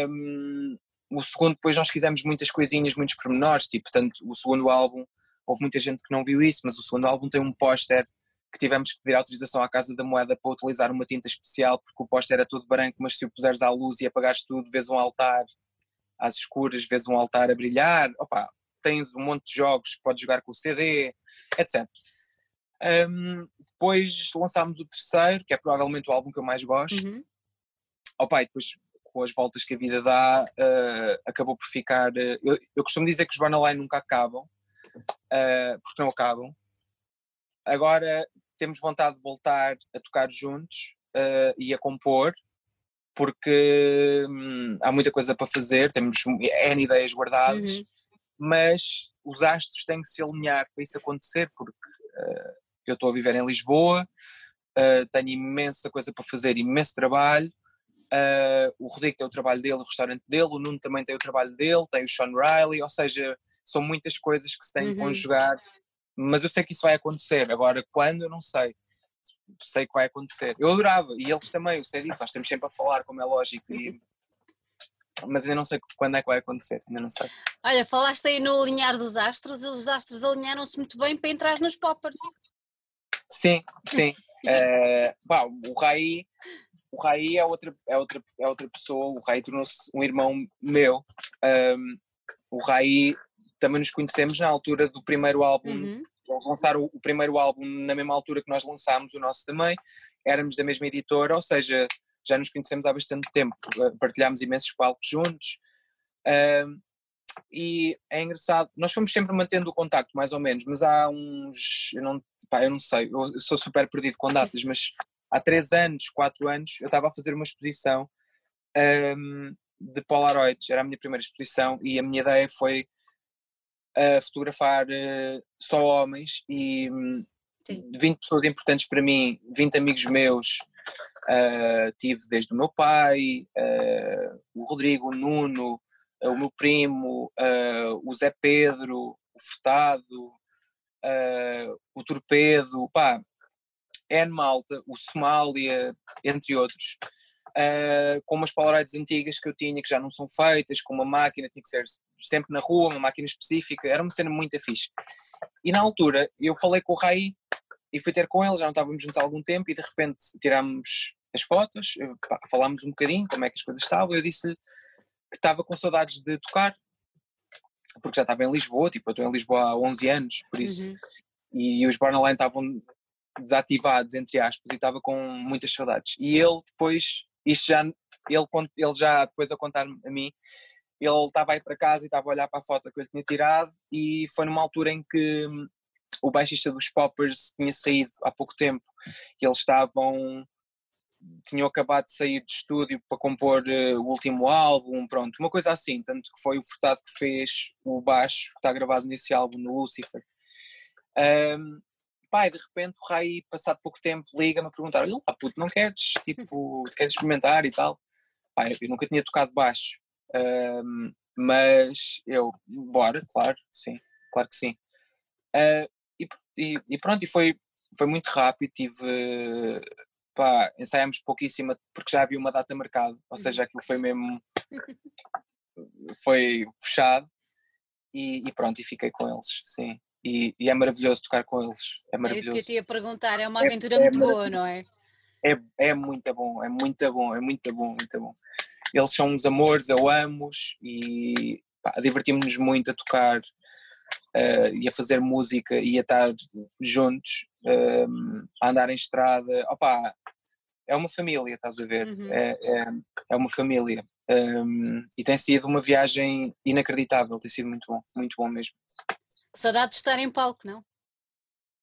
um, o segundo depois nós fizemos muitas coisinhas, muitos pormenores, tipo, portanto, o segundo álbum, houve muita gente que não viu isso, mas o segundo álbum tem um póster que tivemos que pedir autorização à Casa da Moeda para utilizar uma tinta especial, porque o póster era todo branco, mas se o puseres à luz e apagares tudo, vês um altar às escuras, vês um altar a brilhar, opa, tens um monte de jogos podes jogar com o CD, etc. Um, depois lançámos o terceiro, que é provavelmente o álbum que eu mais gosto. Uhum. Opa, e depois com as voltas que a vida dá, uh, acabou por ficar. uh, eu, eu costumo dizer que os Borderline nunca acabam, uh, porque não acabam. Agora temos vontade de voltar a tocar juntos uh, e a compor, porque hum, há muita coisa para fazer, temos N ideias guardadas, Uhum. mas os astros têm que se alinhar para isso acontecer, porque uh, eu estou a viver em Lisboa, uh, tenho imensa coisa para fazer, imenso trabalho. O Rodrigo tem o trabalho dele, o restaurante dele, o Nuno também tem o trabalho dele, tem o Sean Riley, ou seja, são muitas coisas que se têm que Uhum. conjugar, mas eu sei que isso vai acontecer. Agora, quando, eu não sei. Sei que vai acontecer. Eu adorava, e eles também, eu sei disso, nós estamos sempre a falar, como é lógico, e- mas ainda não sei quando é que vai acontecer, ainda não sei. Olha, falaste aí no alinhar dos astros, e os astros alinharam-se muito bem para entrar nos poppers. Sim, sim. Pá, o Raí, o Raí é outra, é outra, é outra pessoa, o Raí tornou-se um irmão meu. Ahm, o Raí também nos conhecemos na altura do primeiro álbum, Uhum. eles lançaram o, primeiro álbum na mesma altura que nós lançámos o nosso também, éramos da mesma editora, ou seja, já nos conhecemos há bastante tempo, eh, partilhámos imensos palcos juntos. Ahm, e é engraçado, nós fomos sempre mantendo o contacto, mais ou menos, mas há uns, eu não, pá, eu não sei, eu sou super perdido com datas, mas há três anos, quatro anos, eu estava a fazer uma exposição ahm, de Polaroids, era a minha primeira exposição, e a minha ideia foi a fotografar eh, só homens e hum, Sim. 20 pessoas importantes para mim, 20 amigos meus, ah, tive desde o meu pai, ah, o Rodrigo, o Nuno, ah, o meu primo, o Zé Pedro, o Furtado, uh, o Torpedo, pá, N Malta, o Somália, entre outros, uh, com umas Polaroids antigas que eu tinha que já não são feitas, com uma máquina, tinha que ser sempre na rua, uma máquina específica, era uma cena muito fixe. E na altura eu falei com o Rai e fui ter com ele, já não estávamos juntos há algum tempo e de repente tirámos as fotos, pá, falámos um bocadinho como é que as coisas estavam, eu disse-lhe que estava com saudades de tocar, porque já estava em Lisboa, tipo, eu estou em Lisboa há 11 anos, por isso, uhum. e, e os Borderline estavam desativados, entre aspas, e estava com muitas saudades. E ele depois, isto já, ele, ele já depois a contar-me a mim, ele estava aí para casa e estava a olhar para a foto que eu tinha tirado e foi numa altura em que hum, o baixista dos Poppers tinha saído há pouco tempo e eles estavam tinham acabado de sair de estúdio para compor uh, o último álbum, pronto, uma coisa assim, tanto que foi o Furtado que fez o baixo que está gravado nesse álbum no Lucifer. Um, pai, de repente o Rai, passado pouco tempo, liga-me a perguntar: Olha lá, puto, não queres, tipo, queres experimentar e tal? Pai, eu nunca tinha tocado baixo, um, mas eu, bora, claro, sim, claro que sim. Uh, e, e, e, pronto, e foi, foi muito rápido, tive, pá, ensaiámos pouquíssima porque já havia uma data marcada, ou seja, aquilo foi mesmo, foi fechado e, e pronto, e fiquei com eles, sim. E, e, é maravilhoso tocar com eles. É maravilhoso. É isso que eu te ia perguntar, é uma é, aventura é, muito boa, não é? É, é muito bom, é muito bom, é muito bom, muito bom. Eles são uns amores, eu amo-os e divertimos-nos muito a tocar uh, e a fazer música e a estar juntos, uh, a andar em estrada. Opa, é uma família, estás a ver? Uhum. É, é, é, uma família. Um, e tem sido uma viagem inacreditável, tem sido muito bom, muito bom mesmo. Saudade de estar em palco, não?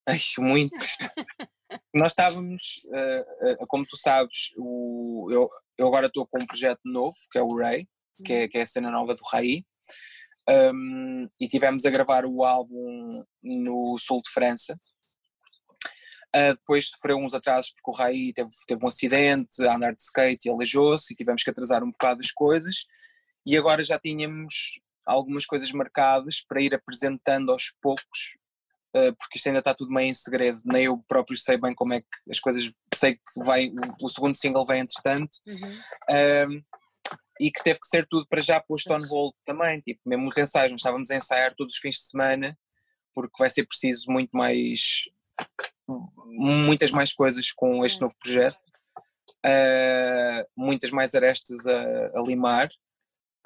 Ai, muitos. Nós estávamos, uh, uh, como tu sabes, o, eu, eu agora estou com um projeto novo, que é o Ray, que é, uhum. que é a cena nova do Rai, um, e tivemos a gravar o álbum no sul de França. Uh, depois sofreu uns atrasos porque o Rai teve, teve um acidente a andar de skate e aleijou-se e tivemos que atrasar um bocado as coisas e agora já tínhamos algumas coisas marcadas para ir apresentando aos poucos, uh, porque isto ainda está tudo meio em segredo, nem eu próprio sei bem como é que as coisas, sei que vai, o, segundo single vem entretanto, uhum. uh, e que teve que ser tudo para já posto on hold também, tipo, mesmo os ensaios, nós estávamos a ensaiar todos os fins de semana, porque vai ser preciso muito mais, muitas mais coisas com este novo projeto, uh, muitas mais arestas a, a limar,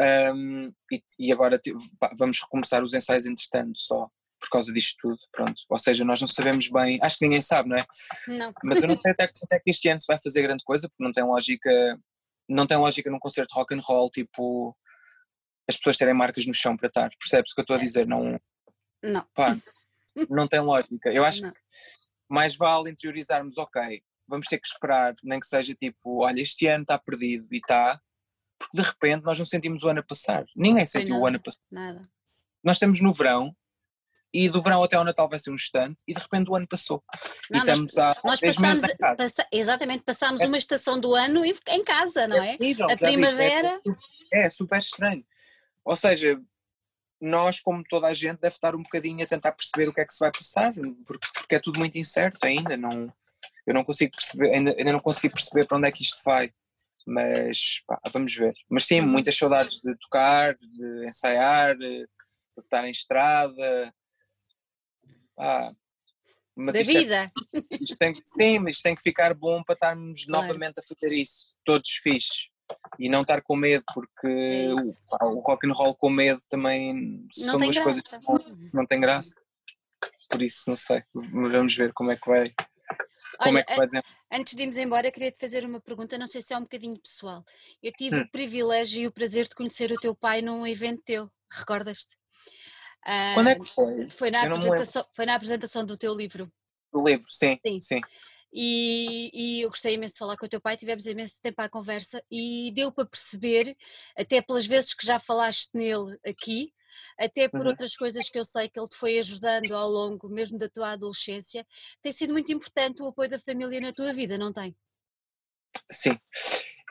um, e, e, agora pá, vamos recomeçar os ensaios entretanto só por causa disto tudo, pronto. Ou seja, nós não sabemos bem, acho que ninguém sabe, não é? Não. Mas eu não sei até, até que este ano se vai fazer grande coisa, porque não tem lógica, não tem lógica num concerto rock and roll, tipo, as pessoas terem marcas no chão para estar, percebes o que eu estou a é. dizer? Não. Não. Pá, não tem lógica. Eu acho não. que mais vale interiorizarmos, ok, vamos ter que esperar, nem que seja tipo, olha, este ano está perdido e está, porque de repente nós não sentimos o ano a passar. Ninguém sentiu o ano a passar. Nada. Nós estamos no verão e do verão até ao Natal vai ser um instante e de repente o ano passou. Não, e nós, estamos há nós passamos, passa, exatamente, passamos é, uma estação do ano em casa, não é? é? a primavera. é, é super estranho. Ou seja, nós, como toda a gente, deve estar um bocadinho a tentar perceber o que é que se vai passar, porque, porque é tudo muito incerto ainda. Não, eu não consigo perceber, ainda, ainda não consegui perceber para onde é que isto vai mas pá, vamos ver. Mas sim, uhum. muitas saudades de tocar, de ensaiar, de estar em estrada. Pá, mas da é vida. É, isto tem, sim, mas isto tem que ficar bom para estarmos claro. novamente a fazer isso, todos fixes. E não estar com medo, porque é o, o rock and roll com medo também não são duas graça. coisas que não, não tem graça. Por isso, não sei. Vamos ver como é que vai como Olha, é que se vai dizer? Antes de irmos embora, queria te fazer uma pergunta, não sei se é um bocadinho pessoal. Eu tive hum. o privilégio e o prazer de conhecer o teu pai num evento teu, recordas-te? Quando é que foi? Foi na, apresentação, foi na apresentação do teu livro. Do livro, sim. Sim. sim. E, e, eu gostei imenso de falar com o teu pai, tivemos imenso tempo à conversa e deu para perceber, até pelas vezes que já falaste nele aqui, até por uhum. outras coisas que eu sei que ele te foi ajudando ao longo mesmo da tua adolescência, tem sido muito importante o apoio da família na tua vida, não tem? Sim,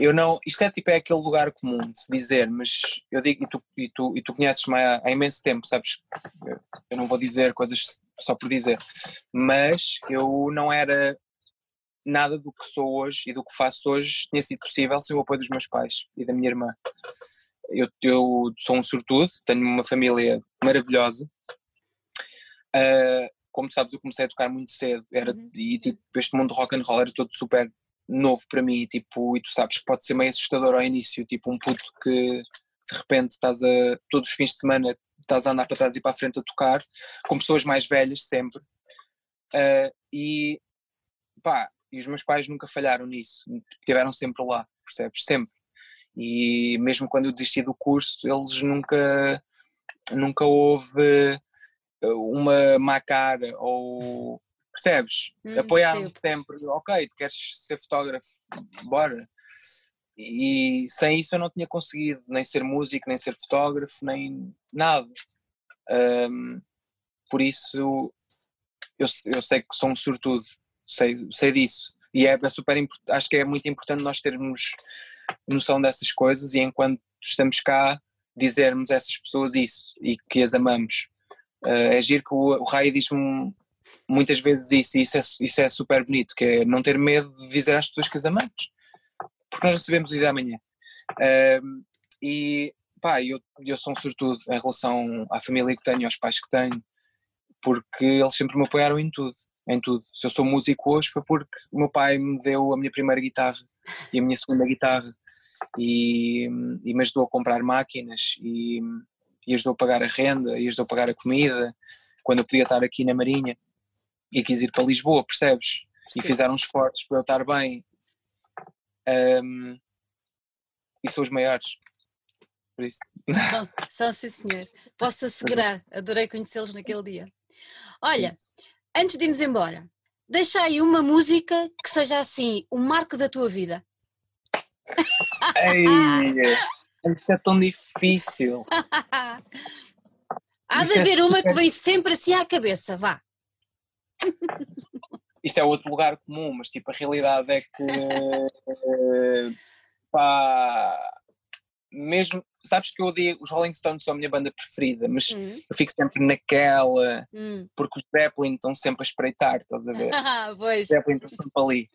eu não, isto é tipo é aquele lugar comum de se dizer, mas eu digo, e tu, e tu, e tu conheces-me há, há imenso tempo, sabes? Eu, eu não vou dizer coisas só por dizer, mas eu não era nada do que sou hoje e do que faço hoje tinha sido possível sem o apoio dos meus pais e da minha irmã. Eu, eu sou um sortudo, tenho uma família maravilhosa. Uh, como tu sabes, eu comecei a tocar muito cedo era, uhum. e tipo, este mundo rock and roll era todo super novo para mim, tipo, e tu sabes que pode ser meio assustador ao início, tipo um puto que de repente estás a, todos os fins de semana estás a andar para trás e para a frente a tocar, com pessoas mais velhas sempre, uh, e pá, e os meus pais nunca falharam nisso, estiveram sempre lá, percebes? Sempre. E mesmo quando eu desisti do curso, eles nunca, nunca houve uma má cara ou percebes? Hum, Apoiaram sempre, ok, queres ser fotógrafo, bora. E sem isso eu não tinha conseguido nem ser músico, nem ser fotógrafo, nem nada. Um, por isso eu, eu sei que sou um sortudo, sei, sei disso. E é, é super acho que é muito importante nós termos noção dessas coisas e enquanto estamos cá dizermos a essas pessoas isso e que as amamos. Uh, é giro que o, o Rai diz-me muitas vezes isso e isso é, isso é super bonito, que é não ter medo de dizer às pessoas que as amamos, porque nós não sabemos o dia da. Uh, e pá, eu, eu sou um sortudo em relação à família que tenho, aos pais que tenho, porque eles sempre me apoiaram em tudo, em tudo. Se eu sou músico hoje foi porque o meu pai me deu a minha primeira guitarra e a minha segunda guitarra e, e me ajudou a comprar máquinas e, e ajudou a pagar a renda e ajudou a pagar a comida quando eu podia estar aqui na Marinha e quis ir para Lisboa, percebes? Sim. E fizeram esforços para eu estar bem. Um, e são os maiores. Por isso. São, são sim, senhor. Posso assegurar. Adorei conhecê-los naquele dia. Olha, antes de irmos embora, deixa aí uma música que seja assim, o marco da tua vida. Ei, isso é tão difícil. Há de é haver é uma super... que vem sempre assim à cabeça, vá. Isto é outro lugar comum, mas tipo, a realidade é que pá, mesmo, sabes que eu digo, os Rolling Stones são a minha banda preferida, mas hum. eu fico sempre naquela, hum. porque os Zeppelin estão sempre a espreitar, estás a ver? pois. Os Zeppelin estão sempre ali.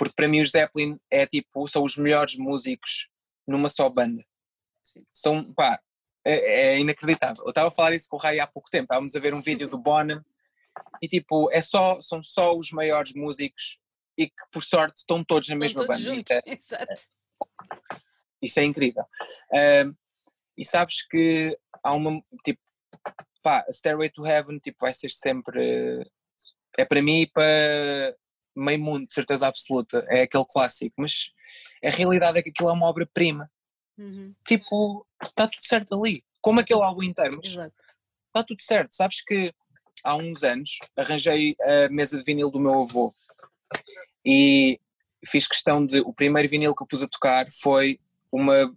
Porque para mim os Zeppelin é tipo, são os melhores músicos numa só banda. Sim. São, pá, é, é, inacreditável. Eu estava a falar isso com o Rai há pouco tempo, estávamos a ver um vídeo do Bonham e tipo, é só, são só os maiores músicos e que por sorte estão todos na mesma todos banda. Juntos, isso, é, é, isso é incrível. Um, e sabes que há uma tipo, pá, Stairway to Heaven tipo, vai ser sempre é para mim e para meio mundo, de certeza absoluta, é aquele clássico, mas a realidade é que aquilo é uma obra-prima. Uhum. Tipo, está tudo certo ali, como aquele álbum inteiro, mas está tudo certo. Sabes que há uns anos arranjei a mesa de vinil do meu avô e fiz questão de. O primeiro vinil que eu pus a tocar foi uma,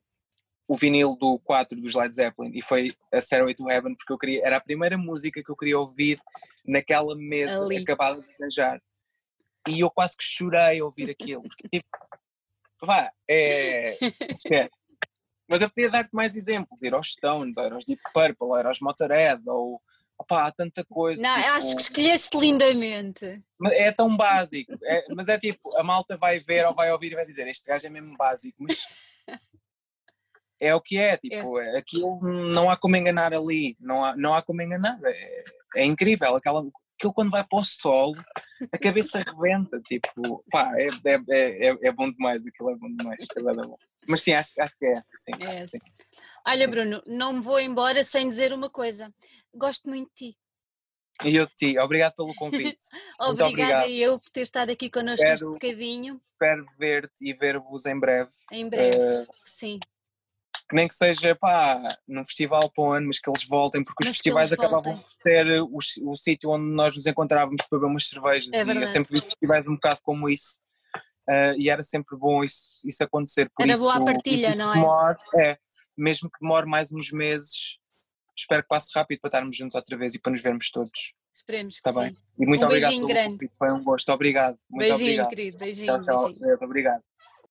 o vinil do 4 dos Led Zeppelin e foi a Stairway to Heaven porque eu queria, era a primeira música que eu queria ouvir naquela mesa Ali. acabada de arranjar e eu quase que chorei a ouvir aquilo porque tipo, vá, é, é mas eu podia dar-te mais exemplos, ir aos Stones, ou ir aos Deep Purple, ou ir aos Motorhead, ou opá, há tanta coisa. Não, tipo, acho que escolheste lindamente. É tão básico, é, mas é tipo, a malta vai ver ou vai ouvir e vai dizer, este gajo é mesmo básico, mas é o que é, tipo, é. aquilo não há como enganar ali, não há, não há como enganar, é, é incrível, aquela, aquilo quando vai para o solo, a cabeça rebenta, tipo, pá, é, é, é, é bom demais, aquilo é bom demais, é bom. Mas sim, acho, acho que é, sim, é sim. Olha Bruno, não me vou embora sem dizer uma coisa, gosto muito de ti. E eu de ti, obrigado pelo convite. Obrigada eu por ter estado aqui connosco espero, este bocadinho. Espero ver-te e ver-vos em breve. Em breve, uh, sim que nem que seja pá, num festival para o ano, mas que eles voltem, porque os mas festivais acabavam por ser o, o sítio onde nós nos encontrávamos para beber umas cervejas. É e eu sempre vi festivais um bocado como isso. Uh, e era sempre bom isso, isso acontecer. Por era isso, boa a partilha, não é? É? Mesmo que demore mais uns meses, espero que passe rápido para estarmos juntos outra vez e para nos vermos todos. Esperemos que Está bem. E muito um obrigado beijinho grande. Foi um gosto. Obrigado. Muito beijinho, obrigado. querido. Beijinho, tchau, tchau. beijinho. Obrigado.